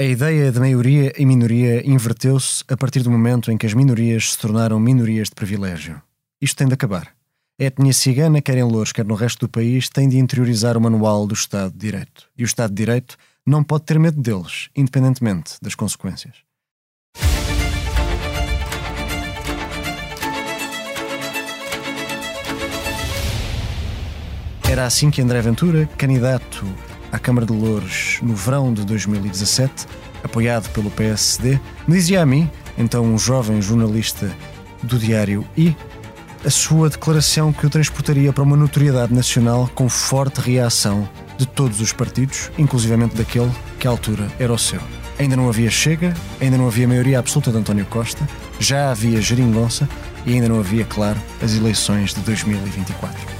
A ideia de maioria e minoria inverteu-se a partir do momento em que as minorias se tornaram minorias de privilégio. Isto tem de acabar. A etnia cigana, quer em Louros, quer no resto do país, tem de interiorizar o manual do Estado de Direito. E o Estado de Direito não pode ter medo deles, independentemente das consequências. Era assim que André Ventura, candidato à Câmara de Louros no verão de 2017, apoiado pelo PSD, me dizia a mim, então um jovem jornalista do Diário I, a sua declaração que o transportaria para uma notoriedade nacional com forte reação de todos os partidos, inclusivamente daquele que à altura era o seu. Ainda não havia Chega, ainda não havia maioria absoluta de António Costa, já havia geringonça e ainda não havia, claro, as eleições de 2024.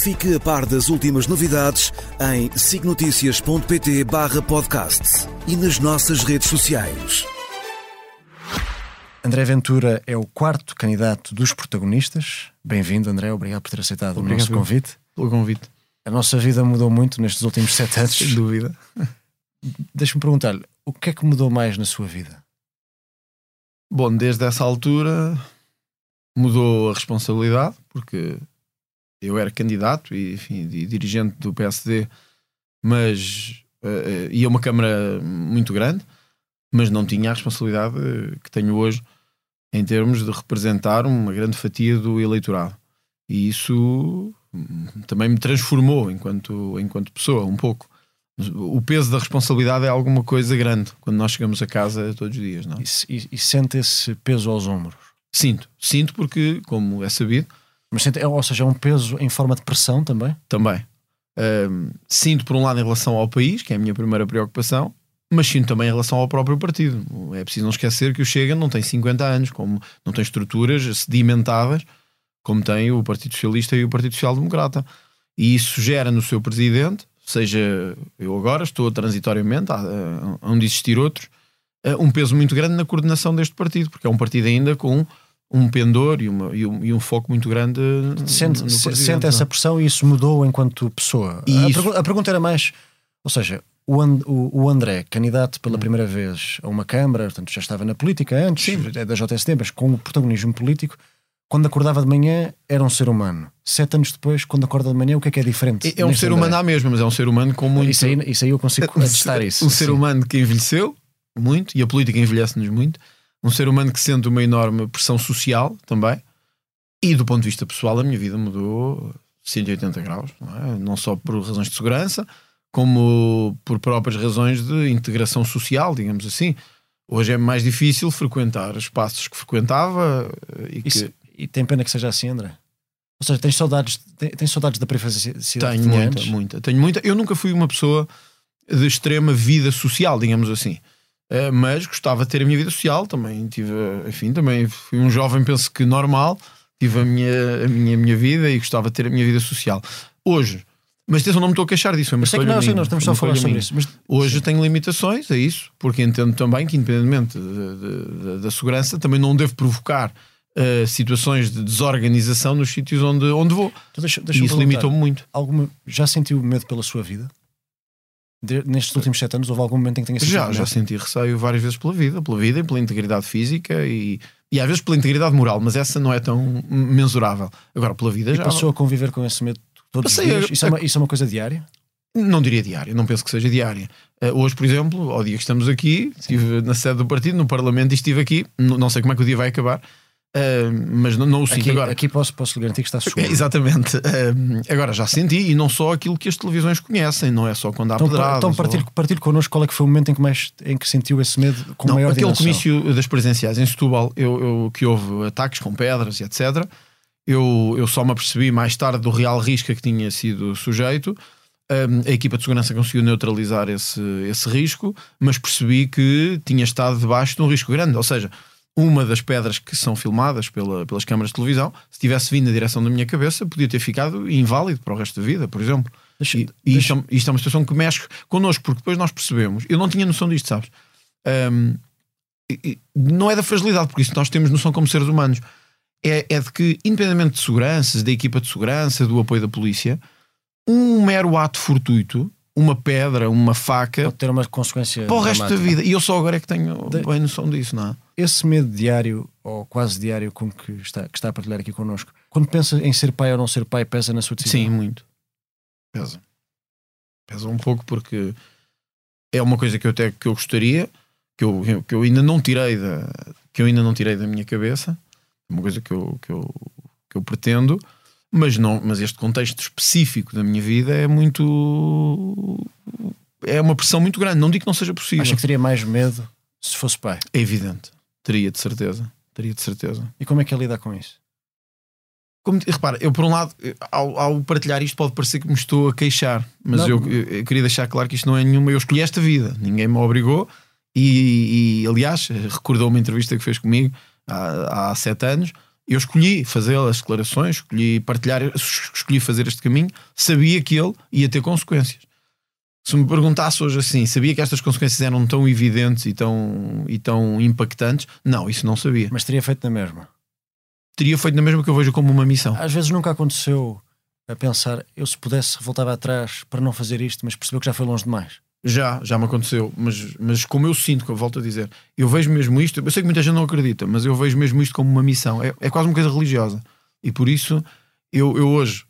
Fique a par das últimas novidades em signoticias.pt barra podcast e nas nossas redes sociais. André Ventura é o quarto candidato dos protagonistas. Bem-vindo, André. Obrigado por ter aceitado Obrigado o nosso convite. Pelo convite. A nossa vida mudou muito nestes últimos sete anos. Sem dúvida. Deixa-me perguntar-lhe, o que é que mudou mais na sua vida? Bom, desde essa altura mudou a responsabilidade, porque eu era candidato e, enfim, dirigente do PSD, mas uh, ia uma Câmara muito grande, mas não tinha a responsabilidade que tenho hoje em termos de representar uma grande fatia do eleitorado. E isso hum, também me transformou enquanto, enquanto pessoa, um pouco. O peso da responsabilidade é alguma coisa grande quando nós chegamos a casa todos os dias. Não? É? E, e, e sente esse peso aos ombros? Sinto, sinto porque, como é sabido, mas sente, é, ou seja, é um peso em forma de pressão também? Também. Um, sinto, por um lado, em relação ao país, que é a minha primeira preocupação, mas sinto também em relação ao próprio partido. É preciso não esquecer que o Chega não tem 50 anos, como não tem estruturas sedimentadas como tem o Partido Socialista e o Partido Social Democrata. E isso gera no seu presidente, seja eu agora, estou transitoriamente, onde existir outros, um peso muito grande na coordenação deste partido, porque é um partido ainda com um pendor e, uma, e, um, e um foco muito grande. Sente, sente essa pressão e isso mudou enquanto pessoa. A, pergu a, pergunta era mais, ou seja, o, And, o, o, André, candidato pela hum. primeira vez a uma Câmara, portanto já estava na política antes Sim. É da JST, mas com o protagonismo político, quando acordava de manhã era um ser humano. Sete anos depois, quando acorda de manhã, o que é que é diferente? É, é um ser humano à mesma, mas é um ser humano com muito. Isso aí, isso aí eu consigo atestar isso. Um ser humano que envelheceu muito e a política envelhece-nos muito um ser humano que sente uma enorme pressão social também. E do ponto de vista pessoal, a minha vida mudou 180 graus, não, é? não só por razões de segurança, como por próprias razões de integração social, digamos assim. Hoje é mais difícil frequentar espaços que frequentava e, que... Isso, e tem pena que seja assim, André? Ou seja, tens saudades, tens, saudades da privacidade? Tenho muita, muita. Tenho muita. Eu nunca fui uma pessoa de extrema vida social, digamos assim. Eh, mas gostava de ter a minha vida social também. Tive, enfim, também fui um jovem, penso que normal, tive a minha, a minha, a minha vida e gostava de ter a minha vida social. Hoje, mas atenção, não me estou a queixar disso. É uma sei que não, sei, nós estamos só a falar sobre isso. Mas... Hoje Sim. tenho limitações, é isso, porque entendo também que, independentemente da segurança, também não devo provocar uh, situações de desorganização nos sítios onde, onde vou. Então deixa, deixa isso limitou-me muito. Alguma, já sentiu medo pela sua vida? De, nestes últimos sete anos, houve algum momento em que tenha sentido? Já, já senti receio várias vezes pela vida, pela vida e pela integridade física e, e às vezes pela integridade moral, mas essa não é tão mensurável. Agora, pela vida e já. passou a conviver com esse medo todos Passei os dias? A, isso, é uma, isso é uma coisa diária? Não diria diária, não penso que seja diária. Uh, hoje, por exemplo, ao dia que estamos aqui, estive na sede do partido, no Parlamento, e estive aqui. Não sei como é que o dia vai acabar, Uh, mas não, não o sinto aqui, agora. Aqui posso, posso garantir que está seguro. exatamente. Uh, agora já senti, e não só aquilo que as televisões conhecem, não é só quando há então, pedradas. Então partilhe, ou... partilhe connosco qual é que foi o momento em que, mais, em que sentiu esse medo com não, maior Aquele dimensão. comício das presenciais em Setúbal, eu, eu, que houve ataques com pedras e etc., eu, eu só me apercebi mais tarde do real risco que tinha sido sujeito. A equipa de segurança conseguiu neutralizar esse, esse risco, mas percebi que tinha estado debaixo de um risco grande. Ou seja, uma das pedras que são filmadas pela, pelas câmaras de televisão, se tivesse vindo na direção da minha cabeça, podia ter ficado inválido para o resto da vida, por exemplo. Deixa, e. Isto, é, isto, é uma situação que mexe connosco, porque depois nós percebemos. Eu não tinha noção disto, sabes? Um, não é da fragilidade, porque isso nós temos noção como seres humanos. É, é de que, independentemente de seguranças, da equipa de segurança, do apoio da polícia, um mero ato fortuito, uma pedra, uma faca, pode ter uma consequência para o resto da vida. E eu só agora é que tenho de... bem noção disso, não é? Esse medo diário, ou quase diário, com que está, que está a partilhar aqui connosco, quando pensa em ser pai ou não ser pai, pesa na sua decisão? Sim, muito. Pesa. Pesa um pouco porque é uma coisa que eu até que eu gostaria, que eu, que eu ainda não tirei da que eu ainda não tirei da minha cabeça, uma coisa que eu, que eu, que eu pretendo, mas não, mas este contexto específico da minha vida é muito é uma pressão muito grande. Não digo que não seja possível. Acho que teria mais medo se fosse pai. É evidente. Teria de certeza. Teria de certeza. E como é que é lidar com isso? Como, repara, eu por um lado, ao, ao, partilhar isto, pode parecer que me estou a queixar, mas eu, eu, eu, queria deixar claro que isto não é nenhuma. Eu escolhi esta vida, ninguém me obrigou. E, e aliás, recordou uma entrevista que fez comigo há, há sete anos. Eu escolhi fazer as declarações, escolhi partilhar, escolhi fazer este caminho. Sabia que ele ia ter consequências. Se me perguntasse hoje assim, sabia que estas consequências eram tão evidentes e tão, e tão impactantes? Não, isso não sabia. Mas teria feito na mesma teria feito na mesma que eu vejo como uma missão. Às vezes nunca aconteceu a pensar, eu se pudesse voltava atrás para não fazer isto, mas percebeu que já foi longe demais. Já, já me aconteceu, mas, mas como eu sinto, que eu volto a dizer, eu vejo mesmo isto, eu sei que muita gente não acredita, mas eu vejo mesmo isto como uma missão, é, é quase uma coisa religiosa. E por isso, eu, eu hoje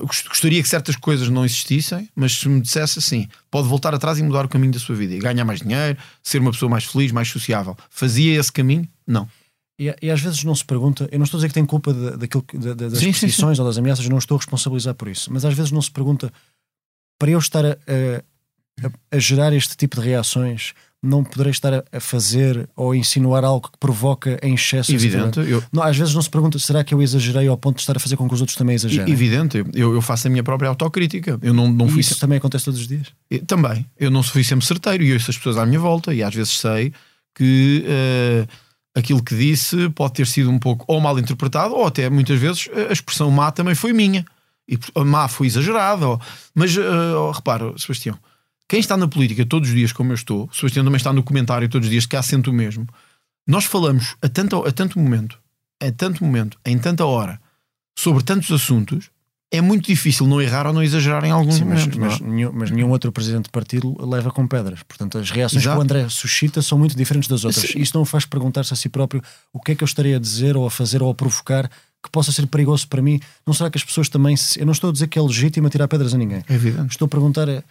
gostaria que certas coisas não existissem, mas se me dissesse assim, pode voltar atrás e mudar o caminho da sua vida e ganhar mais dinheiro, ser uma pessoa mais feliz, mais sociável, fazia esse caminho? Não. E, e, às vezes não se pergunta, eu não estou a dizer que tem culpa de, daquilo, de, de, das sim, posições ou das ameaças, não estou a responsabilizar por isso, mas às vezes não se pergunta para eu estar a, a, a gerar este tipo de reações, não poderei estar a, a, fazer ou insinuar algo que provoca em excesso. Evidente. Eu... Não, às vezes não se pergunta, será que eu exagerei ao ponto de estar a fazer com que os outros também exagerem? Evidente, eu, eu faço a minha própria autocrítica. Eu não, não fui isso também acontece todos os dias? Eu, também. Eu não fui sempre certeiro e ouço as pessoas à minha volta e às vezes sei que. Uh, aquilo que disse pode ter sido um pouco ou mal interpretado, ou até muitas vezes a expressão má também foi minha. E a má foi exagerada. Ou... Mas uh, repara, Sebastião, quem está na política todos os dias, como eu estou, Sebastião também está no comentário todos os dias, que há sempre o mesmo. Nós falamos a tanto, a tanto momento, a tanto momento, em tanta hora, sobre tantos assuntos é muito difícil não errar ou não exagerar em alguns Sim. Mas, mas, nenhum, mas, nenhum, outro presidente de partido leva com pedras. Portanto, as reações Exato. que o André suscita são muito diferentes das outras. Sim. Isso não o faz perguntar-se a si próprio o que é que eu estaria a dizer ou a fazer ou a provocar que possa ser perigoso para mim. Não será que as pessoas também. Se... Eu não estou a dizer que é legítimo tirar pedras a ninguém. É evidente. Estou a perguntar, é,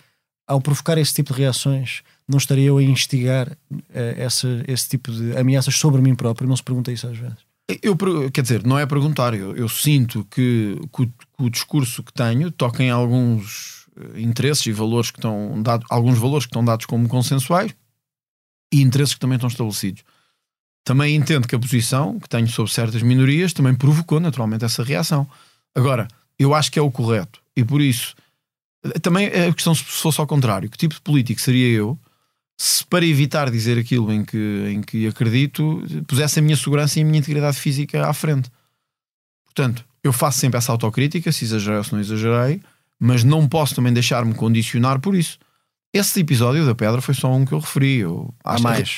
ao provocar esse tipo de reações, não estaria eu a instigar uh, essa, esse tipo de ameaças sobre mim próprio? Não se pergunta isso às vezes. Eu, quer dizer, não é perguntar, eu, eu sinto que, que, o, que, o, discurso que tenho toca em alguns eh, interesses e valores que estão dados, alguns valores que estão dados como consensuais e interesses que também estão estabelecidos. Também entendo que a posição que tenho sobre certas minorias também provocou naturalmente essa reação. Agora, eu acho que é o correto e por isso também é a questão se fosse ao contrário, que tipo de político seria eu se para evitar dizer aquilo em que, em que acredito, pusesse a minha segurança e a minha integridade física à frente. Portanto, eu faço sempre essa autocrítica, se exagerei ou se não exagerei, mas não posso também deixar-me condicionar por isso. Esse episódio da pedra foi só um que eu referi. Eu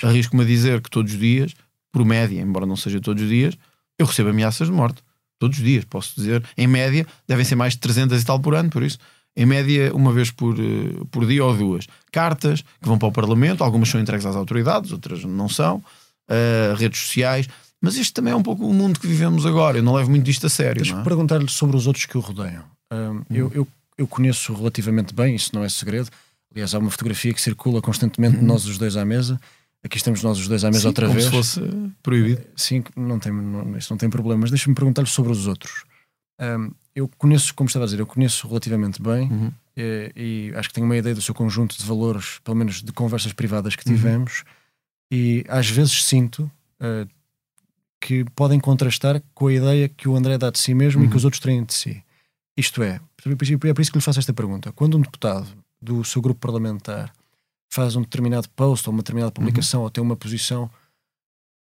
arrisco-me a dizer que todos os dias, por média, embora não seja todos os dias, eu recebo ameaças de morte. Todos os dias, posso dizer. Em média, devem ser mais de 300 e tal por ano, por isso em média uma vez por, eh, por dia ou duas. Cartas que vão para o Parlamento, algumas são entregues às autoridades, outras não são, uh, redes sociais. Mas este também é um pouco o mundo que vivemos agora. Eu não levo muito disto a sério. Deixa-me é? perguntar-lhe sobre os outros que o rodeiam. hum. eu, eu, eu, conheço relativamente bem, isso não é segredo. Aliás, há uma fotografia que circula constantemente de nós os dois à mesa. Aqui estamos nós os dois à mesa Sim, outra como vez. se fosse proibido. Sim, não tem, não, isso não tem problema. Mas deixa-me perguntar-lhe sobre os outros. Um, eu conheço, como estava a dizer, eu conheço relativamente bem uhum. e, e, acho que tenho uma ideia do seu conjunto de valores, pelo menos de conversas privadas que uhum. tivemos, uhum. e às vezes sinto uh, que podem contrastar com a ideia que o André dá de si mesmo uhum. e que uhum. os outros têm de si. Isto é, é por isso que lhe faço esta pergunta. Quando um deputado do seu grupo parlamentar faz um determinado post ou uma determinada publicação ou tem uma posição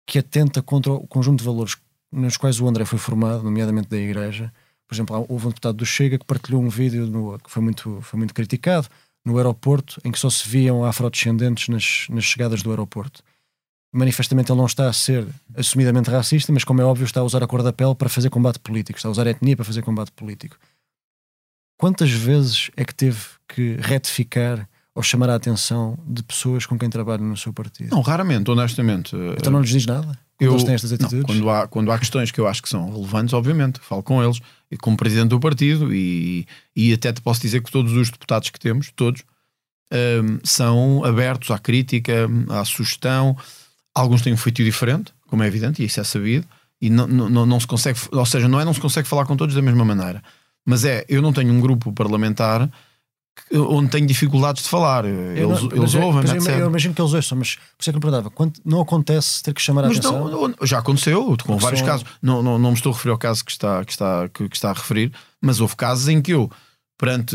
que atenta contra o conjunto de valores nos quais o André foi formado, nomeadamente da Igreja. Por exemplo, houve um deputado do Chega que partilhou um vídeo no- que foi muito, foi muito criticado no aeroporto, em que só se viam afrodescendentes nas, nas chegadas do aeroporto. Manifestamente ele não está a ser assumidamente racista, mas como é óbvio está a usar a cor da pele para fazer combate político, está a usar a etnia para fazer combate político. Quantas vezes é que teve que retificar ou chamar a atenção de pessoas com quem trabalha no seu partido? Não, raramente, honestamente. Então não lhes diz nada? Quando eles têm estas não, atitudes? quando, há, quando há questões que eu acho que são relevantes, obviamente, falo com eles, como presidente do partido, e, e até te posso dizer que todos os deputados que temos, todos, hum, são abertos à crítica, à sugestão. Alguns têm um feitio diferente, como é evidente, e isso é sabido, e não, não, não, se consegue, ou seja, não é não se consegue falar com todos da mesma maneira, mas é, eu não tenho um grupo parlamentar onde tenho dificuldades de falar. Eu Eles, não- eles eu- ouvem, mas eu, etc. eu imagino que eles ouçam, mas por isso é que eu perguntava, quando não acontece ter que chamar a Mas atenção? não, já aconteceu, com Porque vários são- casos. Não, não, não me estou a referir ao caso que está, que, está, que, que está a referir, mas houve casos em que eu, perante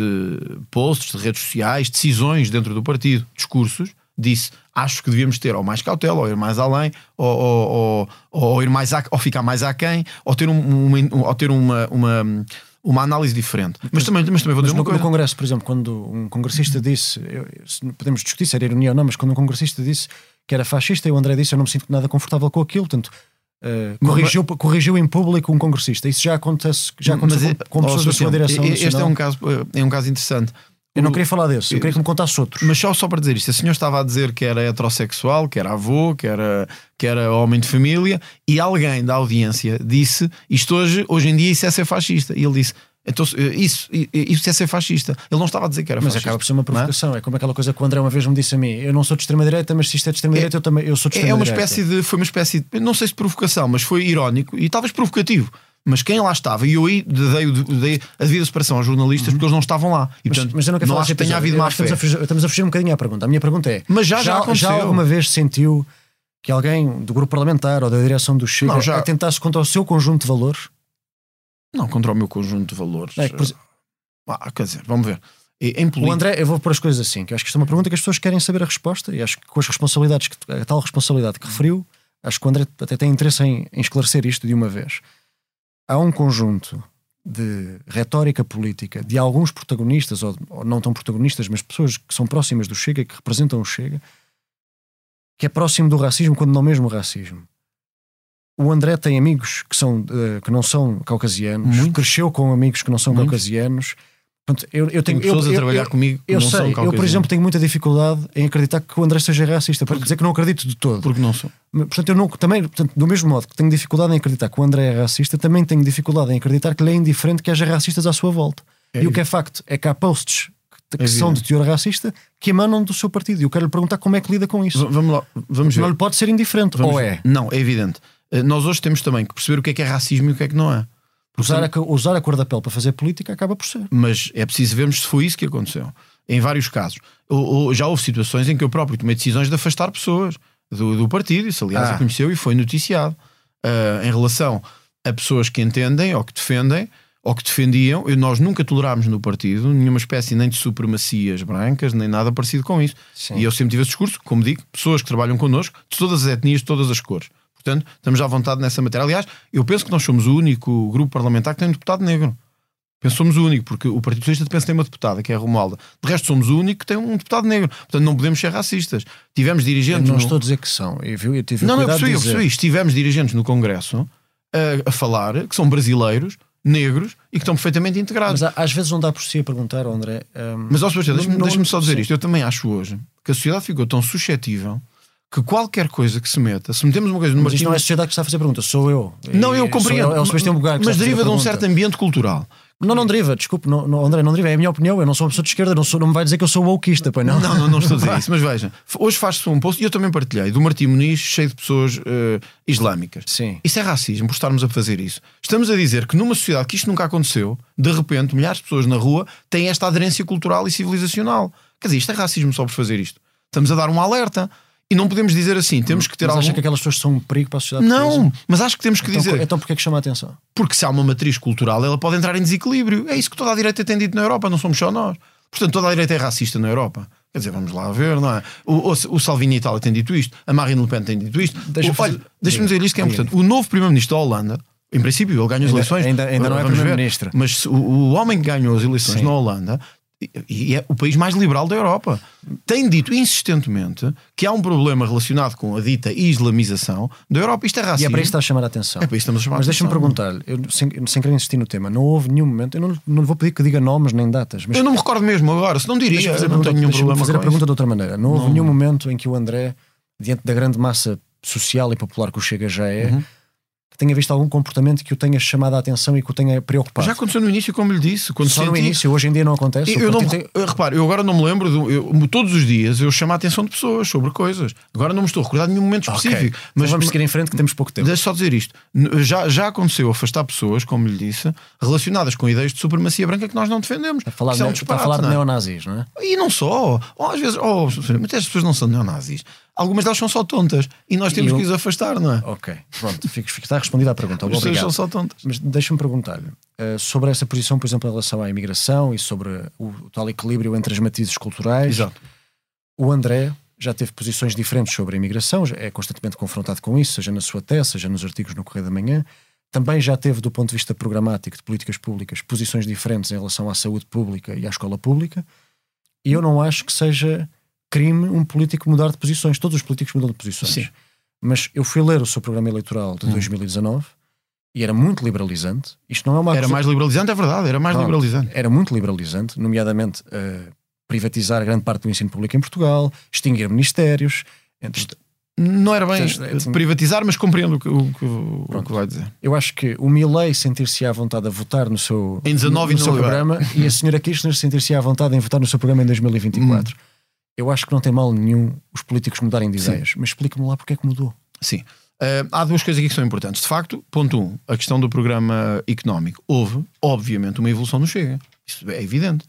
posts de redes sociais, decisões dentro do partido, discursos, disse acho que devíamos ter ou mais cautela, ou ir mais além, ou, ou, ou, ou ir mais a, ou ficar mais aquém, ou ter, um, uma, ou ter uma, uma, uma análise diferente. Mas, também, mas também vou Mas dizer no, uma coisa. no Congresso, por exemplo, quando um congressista disse, eu- podemos discutir se era ironia ou não, mas quando um congressista disse que era fascista e o André disse eu não me sinto nada confortável com aquilo, portanto, eh, corrigiu, corrigiu em público um congressista. Isso já acontece, já aconteceu Mas, com, com ó, pessoas da sua direção. Este é um caso, é um caso interessante. Eu não queria falar desse, eu queria que me contasse outros. Mas só, só para dizer isto, a senhora estava a dizer que era heterossexual, que era avô, que era, que era homem de família, e alguém da audiência disse isto hoje, hoje em dia isso é ser fascista. E ele disse, então, isso, isso é ser fascista. Ele não estava a dizer que era Mas fascista. acaba por ser uma não é? provocação. É? como aquela coisa que o André uma vez me disse a mim: eu não sou de extrema-direita, mas se isto é de extrema-direita, eu também eu sou de É, é uma extrema-direita. espécie de, foi uma espécie de, não sei se provocação, mas foi irónico e talvez provocativo. Mas quem lá estava, e eu aí dei, dei a devida separação aos jornalistas porque eles não estavam lá. E, Mas, portanto, mas eu não quero falar acho que tenha havido fé. Estamos a, fugir, estamos a fugir um bocadinho à pergunta. A minha pergunta é: Mas já- já aconteceu. alguma vez sentiu que alguém do grupo parlamentar ou da direção do Chega Não, já- atentasse contra o seu conjunto de valores? Não, contra o meu conjunto de valores. Não é por Ah, quer dizer, vamos ver. O André, eu vou pôr as coisas assim, que eu acho que isto é uma pergunta que as pessoas querem saber a resposta e acho que com as responsabilidades, que, a tal responsabilidade que referiu, acho que o André até tem interesse em, em esclarecer isto de uma vez. Há um conjunto de retórica política de alguns protagonistas, ou, ou não tão protagonistas, mas pessoas que são próximas do Chega, que representam o Chega, que é próximo do racismo, quando não mesmo o racismo. O André tem amigos que, são, eh, que não são caucasianos, Muitos. cresceu com amigos que não são Muitos. caucasianos. Portanto, eu, eu tenho pessoas eu- a trabalhar eu- comigo que eu não sei, são eu por exemplo tenho muita dificuldade em acreditar que o André seja racista, para dizer que não acredito de todo. Porque não. Mas, Portanto, eu não, também, portanto, do mesmo modo que tenho dificuldade em acreditar que o André é racista, também tenho dificuldade em acreditar que ele é indiferente que haja racistas à sua volta. É e o que é facto é que há posts que, que É são de teor racista que emanam do seu partido. E eu quero lhe perguntar como é que lida com isso. V- Vamos lá, vamos ver. Não lhe pode ser indiferente, Vamos ou ver. é? Não, é evidente. Eh, Nós hoje temos também que perceber o que é que é racismo e o que é que não é. Usar a, usar a cor da pele para fazer política acaba por ser. Mas é preciso vermos se foi isso que aconteceu. Em vários casos. Ou- ou já houve situações em que eu próprio tomei decisões de afastar pessoas do, do partido. Isso, aliás, Ah. aconteceu e foi noticiado. Ah, em relação a pessoas que entendem ou que defendem ou que defendiam, eu- nós nunca tolerámos no partido nenhuma espécie nem de supremacias brancas, nem nada parecido com isso. Sim. E eu sempre tive esse discurso, como digo, pessoas que trabalham connosco, de todas as etnias, de todas as cores. Portanto, estamos à vontade nessa matéria. Aliás, eu penso que nós somos o único grupo parlamentar que tem um deputado negro. Penso que somos o único, porque o Partido Socialista penso que tem uma deputada, que é a Romualda. De resto, somos o único que tem um deputado negro. Portanto, não podemos ser racistas. Tivemos Eu dirigentes. não no- estou a dizer que são. Eu, eu tive não, não, eu percebi, eu percebi. Estivemos dirigentes no Congresso a, a falar que são brasileiros, negros e que estão perfeitamente integrados. Mas às vezes não dá por si a perguntar, André. hum, Mas, ó, Sebastião, deixa-me deixa-me só dizer sim. isto. Eu também acho hoje que a sociedade ficou tão suscetível que qualquer coisa que se meta, se metemos uma coisa numa Mas isto não é a sociedade que está a fazer pergunta, sou eu. Não, eu compreendo. É Bugar que mas fazer deriva de um certo ambiente cultural. Não, não deriva, desculpe, não, não, André, não deriva, é a minha opinião. Eu não sou uma pessoa de esquerda, não, sou, não me vai dizer que eu sou wokeista, pois não? Não, não, não estou a dizer isso, mas veja, hoje faz-se um post, e eu também partilhei, do Martim Muniz cheio de pessoas eh, islâmicas. Sim. Isso é racismo por estarmos a fazer isso. Estamos a dizer que numa sociedade que isto nunca aconteceu, de repente, milhares de pessoas na rua têm esta aderência cultural e civilizacional. Quer dizer, isto é racismo só por fazer isto. Estamos a dar um alerta. E não podemos dizer assim, temos que ter Mas algum... acha que aquelas pessoas são um perigo para a sociedade Não, portuguesa? mas acho que temos que Então, dizer. então porquê é que chama a atenção? Porque se há uma matriz cultural, ela pode entrar em desequilíbrio. É isso que toda a direita tem dito na Europa, não somos só nós. Portanto, toda a direita é racista na Europa. Quer dizer, vamos lá ver, não é? O, o, o Salvini Itália tem dito isto, a Marine Le Pen tem dito isto. Deixa-me fazer- deixa-me dizer isto que é importante. O novo Primeiro-Ministro da Holanda, em princípio, ele ganha as Ainda- eleições. ainda- ainda não é primeiro-ministro. Mas o, o homem que ganhou as eleições Sim. na Holanda e- e é o país mais liberal da Europa. Tem dito insistentemente que há um problema relacionado com a dita islamização da Europa. Isto é E racismo. é para isso que está a chamar a atenção. É para isso que estamos a chamar Mas deixa-me perguntar-lhe, sem, sem querer insistir no tema, não houve nenhum momento, eu não, não lhe vou pedir que diga nomes nem datas, mas Eu não me recordo mesmo agora, se não diria, eu não pergunta, tenho nenhum problema fazer a pergunta de outra maneira. Não houve Não. nenhum momento em que o André, diante da grande massa social e popular que o Chega já é, Uhum. Que tenha visto algum comportamento que o tenha chamado a atenção e que o tenha preocupado. Já aconteceu no início, como lhe disse. Quando Só no senti- início, hoje em dia não acontece. Eu, eu não, tem- eu, repare, eu agora não me lembro, do- eu- todos os dias eu chamo a atenção de pessoas sobre coisas. Agora não me estou a recordar de nenhum momento específico. Então Mas vamos seguir em frente que temos pouco tempo. Deixa só dizer isto. Já, já aconteceu afastar pessoas, como lhe disse, relacionadas com ideias de supremacia branca que nós não defendemos. Está a falar, Isso é um de, está a falar de é? neonazis, não é? E não só. Ou às vezes, oh, mas as pessoas não são neonazis. Algumas delas são só tontas. E nós temos eu- que os afastar, não é? Ok, pronto, fico, fico- está respondida a pergunta. As pessoas são só tontas. Mas deixa-me perguntar-lhe eh, sobre essa posição, por exemplo, em relação à imigração e sobre o, o tal equilíbrio entre as matizes culturais. Exato. O André já teve posições diferentes sobre a imigração, é constantemente confrontado com isso, seja na sua tese, seja nos artigos no Correio da Manhã. Também já teve, do ponto de vista programático de políticas públicas, posições diferentes em relação à saúde pública e à escola pública. E eu não acho que seja crime um político mudar de posições. Todos os políticos mudam de posições. Sim. Hum. Mas eu fui ler o seu programa eleitoral de 2019 e era muito liberalizante. Isto não é uma Era mais liberalizante, é verdade, era mais Pronto. liberalizante. era muito liberalizante, nomeadamente eh, privatizar grande parte do ensino público em Portugal, extinguir ministérios. Entre... Não era bem Portanto, é- privatizar, mas compreendo o que, o o que vai dizer. Eu acho que o Milley sentir-se à vontade a votar no seu, Em 19 no e seu não liberar. programa e a senhora Kirchner sentir-se à vontade em votar no seu programa em 2024. Hum. Eu acho que não tem mal nenhum os políticos mudarem de ideias, mas explique-me lá porque é que mudou. Sim. Eh, há duas coisas aqui que são importantes. De facto, ponto um, a questão do programa económico. Houve, obviamente, uma evolução no Chega. Isso é evidente.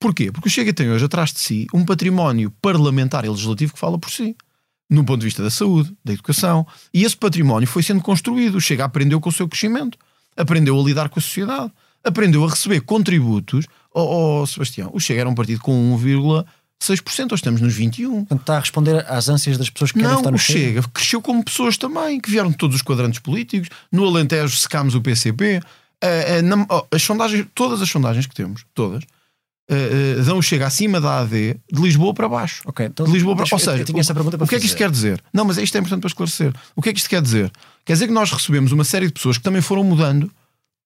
Porquê? Porque o Chega tem hoje atrás de si um património parlamentar e legislativo que fala por si. No ponto de vista da saúde, da educação. E esse património foi sendo construído. O Chega aprendeu com o seu crescimento. Aprendeu a lidar com a sociedade. Aprendeu a receber contributos. Oh, oh, Sebastião, o Chega era um partido com 1,6%. Hoje estamos nos 21%. Portanto, está a responder às ânsias das pessoas que querem Não, votar no Chega cresceu como pessoas também, que vieram de todos os quadrantes políticos. No Alentejo secámos o PCP. Eh, eh, na- oh, as sondagens, todas as sondagens que temos, todas, eh, dão o Chega acima da AD de Lisboa para baixo. Ok, então De Lisboa para Ou eu- seja, eu tinha essa pergunta para o que é que isto quer dizer? Não, mas isto é importante para esclarecer. O que é que isto quer dizer? Quer dizer que nós recebemos uma série de pessoas que também foram mudando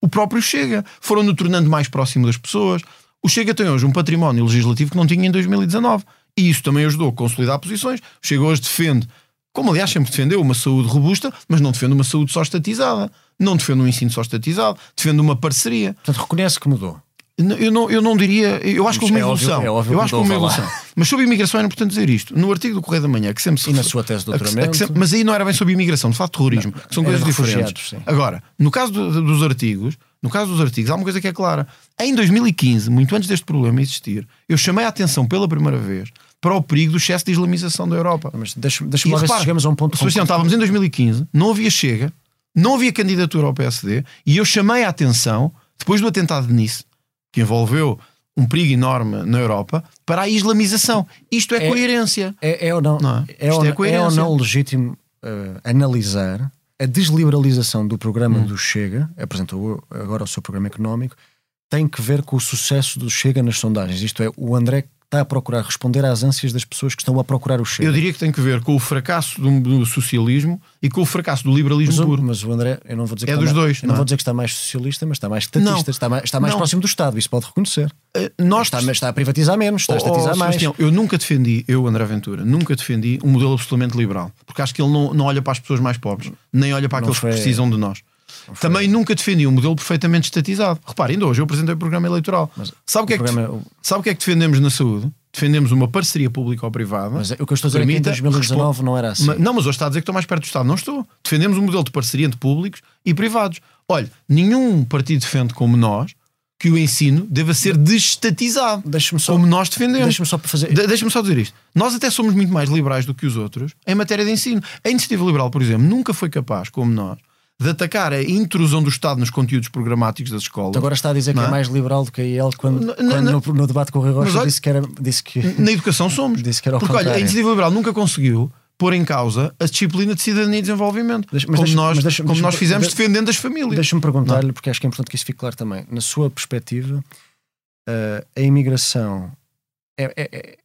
o próprio Chega, foram no tornando mais próximo das pessoas. O Chega tem hoje um património legislativo que não tinha em 2019 e isso também ajudou a consolidar posições. O Chega hoje defende, como aliás sempre defendeu, uma saúde robusta, mas não defende uma saúde só estatizada, não defende um ensino só estatizado, defende uma parceria. Portanto, reconhece que mudou. Eu não, eu não diria, eu acho que houve uma É óbvio- evolução. é óbvio eu que acho que houve uma evolução. Mas sobre imigração é importante dizer isto. No artigo do Correio da Manhã, que sempre se E na sua tese de que- que doutoramento? mas aí não era bem sobre imigração, de facto terrorismo, que são era coisas diferentes. sim. Agora, no caso do- dos artigos, no caso dos artigos, há uma coisa que é clara. Em 2015, muito antes deste problema existir, eu chamei a atenção pela primeira vez para o perigo do excesso de islamização da Europa. Mas deixa-me deixa lá ver se repara, chegamos a um ponto Sebastião, concreto. estávamos em 2015, não havia Chega, não havia candidatura ao PSD e eu chamei a atenção, depois do atentado de Nice, que envolveu um perigo enorme na Europa, para a islamização. Isto é, É- coerência. É, é ou não, Não é? é, Isto ou, é é ou coerência. não legítimo eh, analisar a desliberalização do Hum. programa do Chega, apresentou agora o seu programa económico, tem que ver com o sucesso do Chega nas sondagens. Isto é, o André está a procurar responder às ânsias das pessoas que estão a procurar o Chega. Eu diria que tem que ver com o fracasso do, do socialismo e com o fracasso do liberalismo mas, puro. mas o André, eu não vou dizer que É dos mais- dois, não não é? vou dizer que está mais socialista, mas está mais estatista, Não. está mais, está mais Não. próximo do Estado, isso pode reconhecer. Eh, Nós Está, está a privatizar menos, está a Oh, estatizar oh, mais. Sebastião, eu nunca defendi, eu, André Ventura, nunca defendi um modelo absolutamente liberal, porque acho que ele não, não olha para as pessoas mais pobres, nem olha para aqueles foi- que precisam de nós. Também nunca defendi um modelo perfeitamente estatizado. Repare, ainda hoje eu apresentei o programa eleitoral. Mas sabe o, que é que, o- sabe o que é que defendemos na saúde? Defendemos uma parceria pública ou privada. Mas o que eu estou a dizer é que em Permita 2019 não era assim. Ma- Não, mas hoje está a dizer que estou mais perto do Estado. Não estou. Defendemos um modelo de parceria entre públicos e privados. Olha, nenhum partido defende como nós que o ensino deva ser destatizado. Só- Como nós defendemos. Deixa-me só fazer. De- Deixa-me só dizer isto. Nós até somos muito mais liberais do que os outros em matéria de ensino. A iniciativa liberal, por exemplo, nunca foi capaz, como nós, de atacar a intrusão do Estado nos conteúdos programáticos das escolas. Agora está a dizer que é é? mais liberal do que a IEL quando, Não, quando não, no, no debate com o Rui Rocha olha- disse que era. Disse que, Na educação somos. Disse que era Porque olha, a contrário. iniciativa liberal nunca conseguiu pôr em causa a disciplina de cidadania e desenvolvimento. Mas como deixa- nós, deixa- como deixa- nós fizemos de- defendendo as famílias. Deixa-me perguntar-lhe, porque acho que é importante que isso fique claro também. Na sua perspectiva, eh, a imigração é, é- é-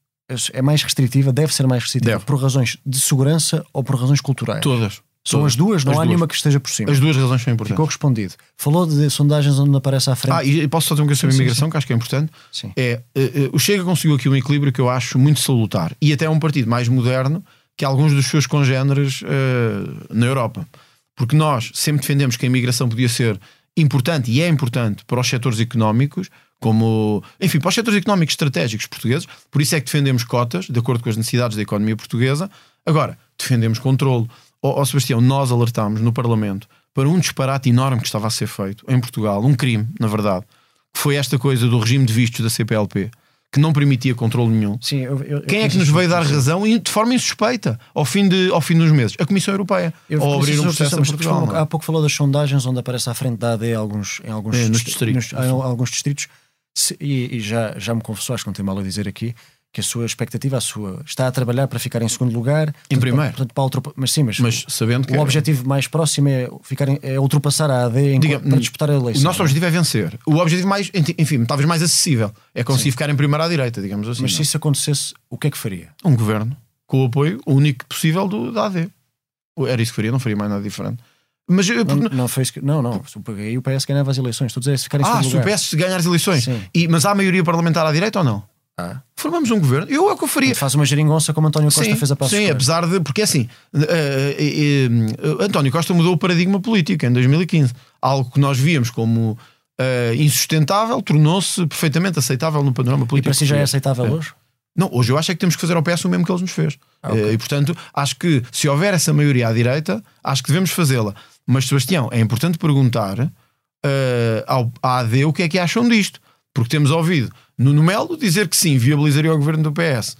é mais restritiva, deve ser mais restritiva Deve. por razões de segurança ou por razões culturais? Todas. São as duas, não As há duas. nenhuma que esteja por cima. As duas razões são importantes. Ficou respondido. Falou de sondagens onde aparece à frente. Ah, e posso só dizer uma coisa sobre Sim, a sim, imigração que acho que é importante. Sim. É, eh, eh, o Chega conseguiu aqui um equilíbrio que eu acho muito salutar e até é um partido mais moderno que alguns dos seus congêneres eh, na Europa. Porque nós sempre defendemos que a imigração podia ser importante e é importante para os setores económicos, como, enfim, para os setores económicos estratégicos portugueses, por isso é que defendemos cotas, de acordo com as necessidades da economia portuguesa. Agora, defendemos controle. Ó ó, Sebastião, nós alertámos no Parlamento para um disparate enorme que estava a ser feito em Portugal, um crime, na verdade, que foi esta coisa do regime de vistos da CPLP, que não permitia controle nenhum. Sim, eu- eu- eu Quem é que conheço nos isso. veio dar razão e de forma insuspeita ao fim, de, ao fim dos meses? A Comissão Europeia. Eu ao abrir um processo mas, Portugal. é? Há pouco falou das sondagens onde aparece à frente da AD em alguns, em alguns, É, nos distri- distritos. nos- em alguns distritos. Se- e, e já, já me confessou, acho que não tem mal a dizer aqui, que a sua expectativa, a sua, está a trabalhar para ficar em segundo lugar. portanto, primeiro. Portanto, para ultrapa- mas sim, mas, Mas sabendo que o objetivo mais próximo é, ficar em- é ultrapassar a AD em- Diga, para disputar a o eleição. nosso objetivo é vencer. O objetivo mais, enfim, talvez mais acessível é conseguir ficar em primeira à direita, digamos assim. mas não se é? isso acontecesse, o que é que faria? Um governo com o apoio único possível do, da AD. Era isso que faria, não faria mais nada diferente. Mas eu- Não, porque- não, foi não, não. o- Aí o PS ganhava as eleições. Estou a dizer, se ficar em ah, se o lugar. PS ganhar as eleições, Sim. e, mas há maioria parlamentar à direita ou não? Ah. Formamos um governo. Eu é o que eu faria. Faz uma geringonça como António Costa sim, fez a Passos sim Coelho. apesar de. Porque assim, eh, eh, eh, António Costa mudou o paradigma político em 2015. Algo que nós víamos como eh, insustentável tornou-se perfeitamente aceitável no panorama E político. para si já é aceitável É. hoje? Não, hoje eu acho é que temos que fazer ao PS o mesmo que ele nos fez. Ah, ok. Eh, E portanto, acho que se houver essa maioria à direita, acho que devemos fazê-la. Mas, Sebastião, é importante perguntar eh, ao, à AD o que é que acham disto. Porque temos ouvido Nuno Melo dizer que sim, viabilizaria o governo do PS.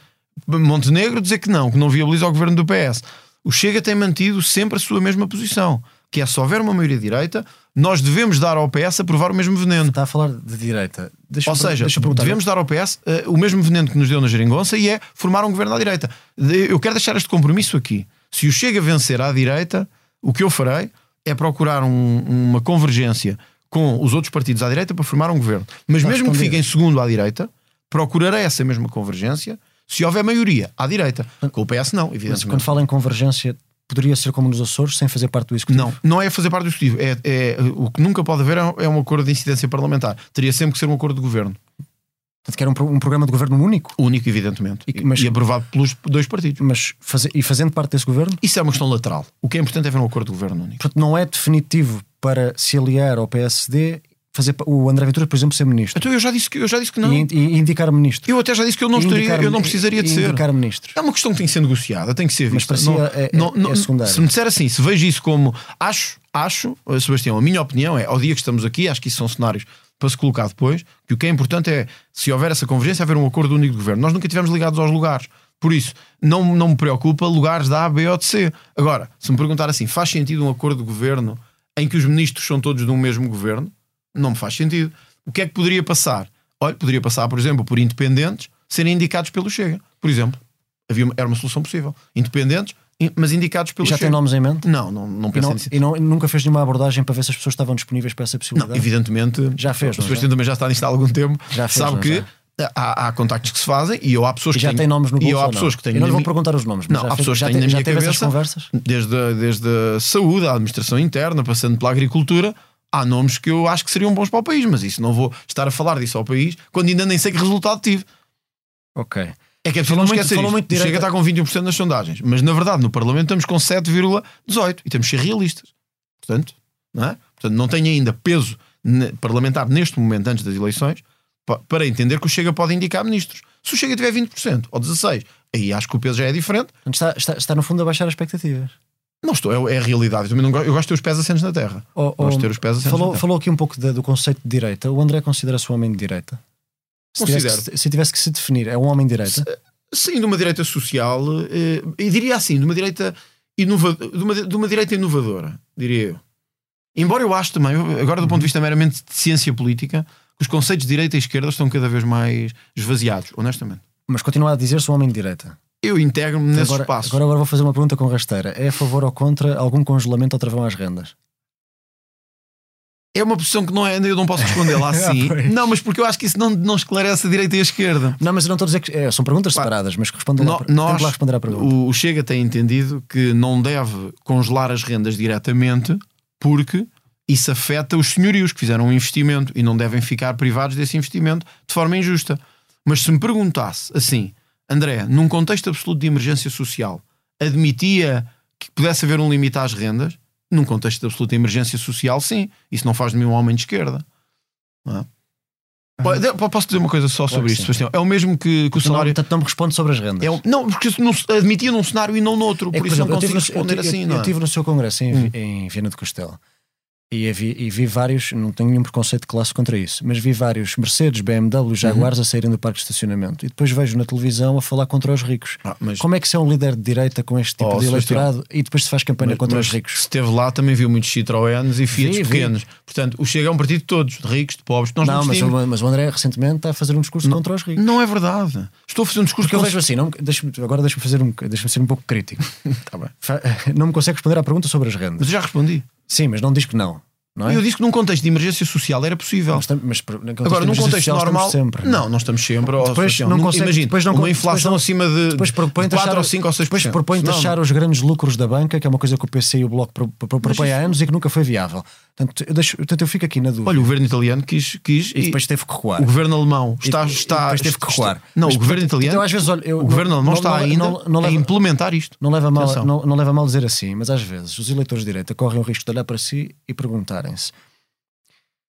Montenegro dizer que não, que não viabiliza o governo do PS. O Chega tem mantido sempre a sua mesma posição, que é se houver uma maioria direita, nós devemos dar ao PS a provar o mesmo veneno. Está a falar de direita. Deixa Ou seja, devemos dar ao PS eh, o mesmo veneno que nos deu na geringonça e é formar um governo à direita. Eu quero deixar este compromisso aqui. Se o Chega vencer à direita, o que eu farei é procurar um- uma convergência com os outros partidos à direita para formar um governo. Mas Está mesmo que respondido. fique em segundo à direita, procurarei essa mesma convergência se houver maioria à direita. Com o PS não, Mas evidentemente. quando fala em convergência, poderia ser como nos Açores, sem fazer parte do executivo? Não, não é fazer parte do executivo. É, é- o que nunca pode haver é, é um acordo de incidência parlamentar. Teria sempre que ser um acordo de governo. Portanto, que era um, um programa de governo único, Único, evidentemente. E E, mas- e aprovado pelos dois partidos. mas faze- e fazendo parte desse governo, Isso é uma questão lateral. O que é importante é haver um acordo de governo único. portanto, não é definitivo para se aliar ao PSD, fazer o André Ventura, por exemplo, ser ministro Então eu já disse que, eu já disse que não. e, e indicar ministro. Eu até já disse que eu não, estaria, indicar- eu não precisaria de e ser. indicar ministro. É uma questão que tem que ser negociada, tem que ser Mas vista. para si Não- é- é- não- não- é secundário. Se me disser assim, se vejo isso como acho, acho, eh, Sebastião, a minha opinião é, ao dia que estamos aqui, acho que isso são cenários para se colocar depois, que o que é importante é, se houver essa convergência, haver um acordo único de governo. Nós nunca estivemos ligados aos lugares. Por isso, não, não me preocupa lugares da A, B ou de C. Agora, se me perguntar assim, faz sentido um acordo de governo em que os ministros são todos de um mesmo governo? Não me faz sentido. O que é que poderia passar? Olha, poderia passar, por exemplo, por independentes serem indicados pelo Chega. Por exemplo, havia uma- era uma solução possível. Independentes, in- mas indicados pelo E já Chega. tem nomes em mente? Não, não, não pensei não, nisso. e não- nunca fez nenhuma abordagem para ver se as pessoas estavam disponíveis para essa Não, possibilidade? evidentemente. Já fez, O não Sebastião também já está nisto há algum tempo. Já fez, sabe não que já? Há, há contactos que se fazem e eu há pessoas E que já têm, nomes no e bolso eu há pessoas não? que têm Eu não na lhe vou minha- perguntar os nomes, mas Não, já, há pessoas já, que têm te- na já minha cabeça, conversas? desde, desde a saúde, a administração interna, passando pela agricultura, há nomes que eu acho que seriam bons para o país, mas isso não vou estar a falar disso ao país quando ainda nem sei que resultado tive. Ok. É que é preciso Falou não muito- isto. muito Chega direita- está com 21% nas sondagens, mas na verdade no Parlamento estamos com 7,18 e temos que ser realistas. Portanto, não é? Portanto, não tem ainda peso parlamentar neste momento, antes das eleições, para entender que o Chega pode indicar ministros. Se o Chega tiver 20% ou 16%, aí acho que o peso já é diferente. Está, está, está, no fundo a baixar as expectativas. Não estou, é, é a realidade. Eu, também não gosto, eu gosto de ter os pés assentes na terra. Oh, oh, Gosto de ter os pés assentes falou, na terra. falou aqui um pouco da- do conceito de direita. O André considera-se um homem de direita? Se tivesse, Considero. que, se tivesse que se definir, é um homem de direita? Sim, de uma direita social, eh, e diria assim, de uma direita, inova, de, uma, de uma direita inovadora, diria eu. Embora eu acho também, agora do ponto de vista meramente de ciência política, que os conceitos de direita e esquerda estão cada vez mais esvaziados, honestamente. Mas continua a dizer-se um homem de direita. Eu integro-me nesse agora, espaço. Agora, agora vou fazer uma pergunta com rasteira. É a favor ou contra algum congelamento ou travão às rendas? É uma posição que não é, eu não posso responder lá assim. Ah, não, mas porque eu acho que isso não, não esclarece a direita e a esquerda. Não, mas eu não estou a dizer que. é, são perguntas Pá, separadas, mas que respondam lá, No- tento nós, lá responder à pergunta. o, o Chega tem entendido que não deve congelar as rendas diretamente porque isso afeta os senhorios que fizeram um investimento e não devem ficar privados desse investimento de forma injusta. Mas se me perguntasse assim, André, num contexto absoluto de emergência social, admitia que pudesse haver um limite às rendas? Num contexto de absoluta emergência social, sim. Isso não faz de mim um homem de esquerda. Não é? De- Posso dizer uma coisa só sobre isto. Sebastião? É o mesmo que, que o Não, salário. portanto, não me responde sobre as rendas. É um- não, porque não admitia num cenário e não noutro. É por que, isso não eu tive consigo no- responder eu, assim. eu, não eu é? tive no seu congresso em, Hum. em Viana do Castelo e vi, e vi vários, não tenho nenhum preconceito de classe contra isso, mas vi vários Mercedes, BMW, Jaguares Uhum. a saírem do parque de estacionamento e depois vejo na televisão a falar contra os ricos. Ah, mas, Como é que se é um líder de direita com este tipo Oh, de Sebastião. eleitorado e depois se faz campanha mas- contra mas os ricos? Se esteve lá, também viu muitos Citroëns e Fiat Vi, vi. pequenos. Portanto, o Chega é um partido de todos, de ricos, de pobres. Nós não, Não, mas, o- mas o André recentemente está a fazer um discurso contra os ricos. Não é verdade. Estou a fazer um discurso Porque eu vejo assim, não, deixa agora deixa-me fazer um, deixa ser um pouco crítico. Tá bem. Não me consegue responder à pergunta sobre as Mas rendas. eu já respondi. Sim, mas não diz que não. É? Eu disse que num contexto de emergência social era possível. Mas, mas na Agora, num contexto normal. sempre, não, não estamos sempre. Depois não Não- consegue- Imagina, depois não uma inflação não- acima de, Depois propõe de 4 taxar, ou 5 ou 6%. depois propõe taxar os grandes lucros da banca, que é uma coisa que o PC e o Bloco pro- pro- propõem há anos e que nunca foi viável. Portanto, eu, deixo, portanto, eu fico aqui na dúvida. Olha, o governo italiano quis. quis e depois teve que recuar. O governo alemão E- está. e está depois teve que recuar. Não, Mas, o governo italiano. então, às vezes, olha, eu- o governo alemão está ainda a implementar isto. Não leva, mal, dizer assim, mas às vezes os eleitores de direita correm o risco de olhar para si e perguntarem-se: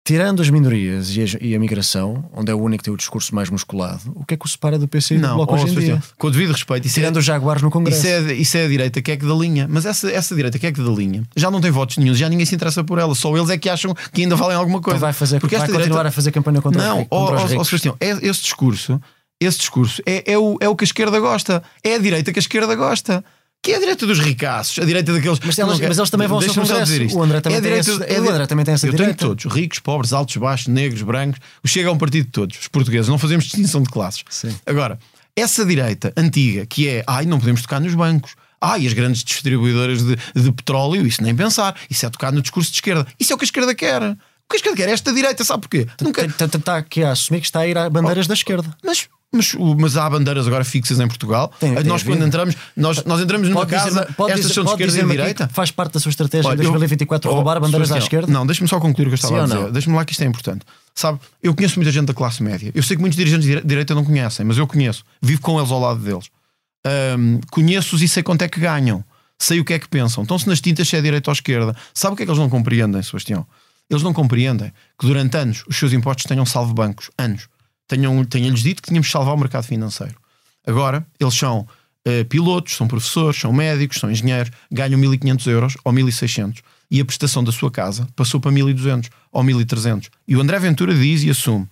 tirando as minorias e a, e a migração, onde é o único que tem o discurso mais musculado, o que é que o separa do PC e do Não, Bloco hoje em dia? com o devido respeito, isso é, Tirando os Jaguares no Congresso. isso, é, isso é a direita que é que da linha. Mas essa, essa direita que é que da linha já não tem votos nenhum, já ninguém se interessa por ela. Só eles é que acham que ainda valem alguma coisa. Então vai, fazer, Porque vai esta continuar direita- a fazer campanha contra Não, os ó, ó. Sebastião, é, esse discurso, esse discurso é, é, o, é o que a esquerda gosta. É a direita que a esquerda gosta. Que é a direita dos ricaços, a direita daqueles. Mas elas- mas eles também vão ao seu congresso. O André também É a tem direita- esse- é a o André também tem essa Eu direita. tenho todos, ricos, pobres, altos, baixos, negros, brancos. Chega é um partido de todos, os portugueses. Não fazemos distinção de classes. Sim. Agora, essa direita antiga, que é, ai, não podemos tocar nos bancos. Ai, as grandes distribuidoras de, de petróleo, isso nem pensar. Isso é tocar no discurso de esquerda. Isso é o que a esquerda quer. O que a esquerda quer é esta direita, sabe porquê? Nunca, Está aqui a assumir que está a ir a bandeiras da esquerda. mas, mas, mas há bandeiras agora fixas em Portugal. Tem- tem nós, quando entramos, nós, nós entramos numa Pode dizer- casa, pode estas dizer- são de esquerda e de direita. Faz parte da sua estratégia Olha, em 2024 eu- roubar oh, bandeiras à esquerda? Não, deixa-me só concluir o que eu estava Sim a dizer. Deixa-me lá que isto é importante. Sabe, eu conheço muita gente da classe média. Eu sei que muitos dirigentes de dire- direita não conhecem, mas eu conheço. Vivo com eles ao lado deles. Ahm, Conheço-os e sei quanto é que ganham. Sei o que é que pensam. Então, se nas tintas se é direita ou esquerda, sabe o que é que eles não compreendem, Sebastião? Eles não compreendem que durante anos os seus impostos tenham salvo bancos. Anos. Tenham- Tenham-lhes dito que tínhamos de salvar o mercado financeiro. Agora, eles são eh, pilotos, são professores, são médicos, são engenheiros, ganham 1.500 euros ou 1.600 e a prestação da sua casa passou para 1.200 ou 1.300. E o André Ventura diz e assume: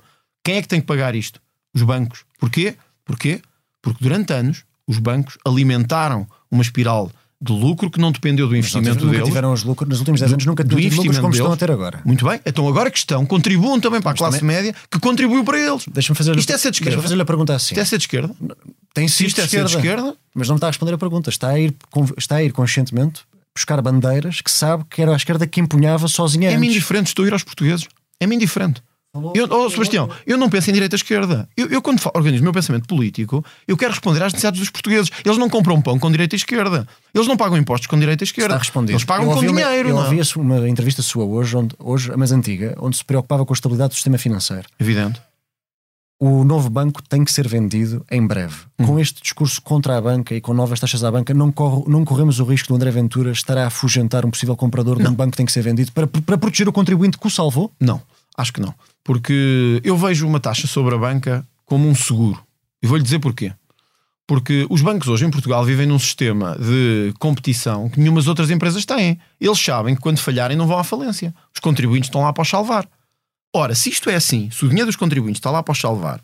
quem é que tem que pagar isto? Os bancos. Porquê? Porquê? Porque durante anos os bancos alimentaram uma espiral de lucro que não dependeu do investimento deles. tiveram os lucros, nos últimos 10 anos nunca tiveram lucros como estão a deles. ter agora. Muito bem. Então agora que estão, contribuam também para a classe também- média que contribuiu para eles. Deixa-me fazer, Isto é ser de esquerda. deixa-me fazer-lhe a pergunta assim. Isto é ser de esquerda. Tem sido isto é ser de esquerda, mas não está a responder a pergunta. Está a ir, está a ir conscientemente buscar bandeiras que sabe que era a esquerda que empunhava sozinha é-me indiferente. Estou a ir aos portugueses. É-me indiferente. Eu, oh, Sebastião, eu não penso em direita esquerda. Eu, eu quando organizo o meu pensamento político, eu quero responder às necessidades dos portugueses. Eles não compram pão com direita e esquerda. Eles não pagam impostos com direita e esquerda. Eles pagam Eu com uma- dinheiro. Eu não é? ouvi uma entrevista sua hoje, onde, hoje, a mais antiga, onde se preocupava com a estabilidade do sistema financeiro. Evidente. O novo banco tem que ser vendido em breve. Hum. Com este discurso contra a banca e com novas taxas à banca, não, corre- não corremos o risco do André Ventura estar a afugentar um possível comprador de um banco que tem que ser vendido para, para proteger o contribuinte que o salvou? Não, acho que não. Porque eu vejo uma taxa sobre a banca como um seguro. E vou-lhe dizer porquê. Porque os bancos hoje em Portugal vivem num sistema de competição que nenhumas outras empresas têm. Eles sabem que quando falharem não vão à falência. Os contribuintes estão lá para os salvar. Ora, se isto é assim, se o dinheiro dos contribuintes está lá para os salvar,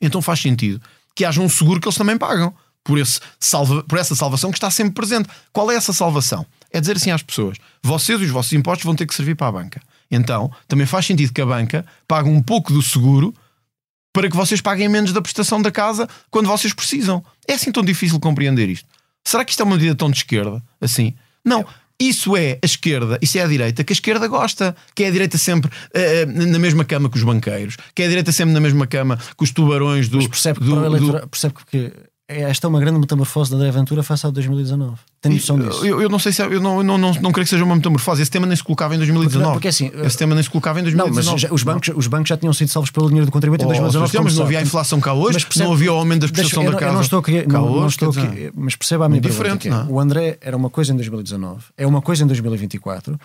então faz sentido que haja um seguro que eles também pagam. por, esse salva, por essa salvação que está sempre presente. Qual é essa salvação? É dizer assim às pessoas: vocês e os vossos impostos vão ter que servir para a banca. Então, também faz sentido que a banca pague um pouco do seguro para que vocês paguem menos da prestação da casa quando vocês precisam. É assim tão difícil compreender isto? Será que isto é uma medida tão de esquerda? Assim? Não. Isso é a esquerda, isso é a direita que a esquerda gosta, que é a direita sempre uh, na mesma cama que os banqueiros, que é a direita sempre na mesma cama que os tubarões do. Mas percebe que, do, do- eleitora- percebe que esta é uma grande metamorfose de André Ventura face ao 2019. Tem noção disso? Eu, eu não sei se é- eu não, não, não, não creio que seja uma metamorfose. Esse tema nem se colocava em 2019. Porque, assim, Esse tema nem se colocava em Não, 2019. mas já- os, bancos, os bancos já tinham sido salvos pelo dinheiro do contribuinte em Oh, 2019. Sebastião, como mas não havia a inflação cá hoje, Mas percebe- não havia o aumento da prestação da não- casa. Eu não estou a querer, não, não hoje, estou quer a dizer, querer- mas perceba a minha pergunta, diferente, é, não O André era uma coisa em 2019, é uma coisa em 2024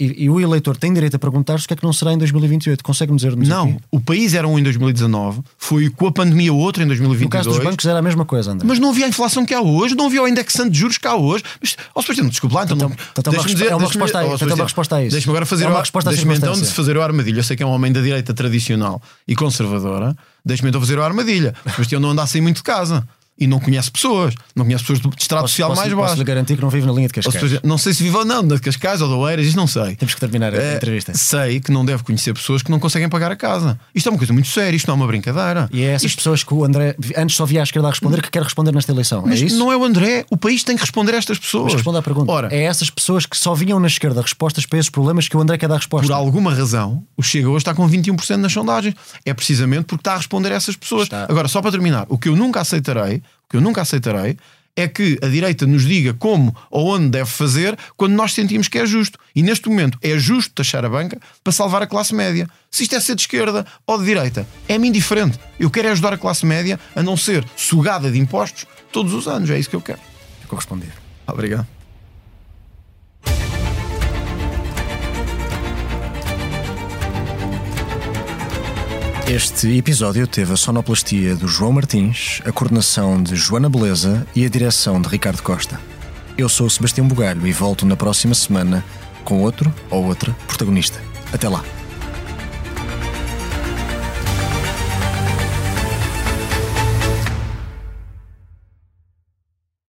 e, e o eleitor tem direito a perguntar-se o que é que não será em 2028. Consegue-me dizer-nos Não, aqui? o país era um em 2019, foi com a pandemia outro em No 2022. caso dos bancos era a mesma coisa, André. Mas não havia a inflação que há hoje, não havia o indexante de juros que há hoje. Mas, ó, Sebastião, desculpe lá, então, Então- então uma deixa-me respo- é uma resposta a- ó, então uma resposta a isso. Deixa-me agora fazer É uma resposta à deixa-me então de fazer o armadilho. Eu sei que é um homem da direita tradicional e conservadora. Deixa-me então fazer o armadilha. Sebastião não anda a sair muito de casa e não conhece pessoas, não conhece pessoas de estrato Posso- social posso- mais posso baixo. lhe garantir que não vive na linha de Cascais. seja, não sei se vive ou não, de Cascais ou de Oeiras, isto não sei. Temos que terminar a Eh, entrevista. Sei que não deve conhecer pessoas que não conseguem pagar a casa. Isto é uma coisa muito séria, isto não é uma brincadeira. E é essas Isto- pessoas que o André antes só via à esquerda a responder que quer responder nesta eleição. Mas é isso? não é o André, o país tem que responder a estas pessoas. Mas responda à pergunta. Ora, é essas pessoas que só vinham na esquerda respostas para esses problemas que o André quer dar resposta. por alguma razão, o Chega hoje está com 21% nas sondagens. É precisamente porque está a responder a essas pessoas. Está. Agora, só para terminar, o que eu nunca aceitarei, que eu nunca aceitarei é que a direita nos diga como ou onde deve fazer quando nós sentimos que é justo. E neste momento é justo taxar a banca para salvar a classe média. Se isto é ser de esquerda ou de direita, é-me indiferente. Eu quero é ajudar a classe média a não ser sugada de impostos todos os anos. É isso que eu quero. Ficou respondido. Obrigado. Este episódio teve a sonoplastia do João Martins, a coordenação de Joana Beleza e a direção de Ricardo Costa. Eu sou Sebastião Bugalho e volto na próxima semana com outro ou outra protagonista. Até lá.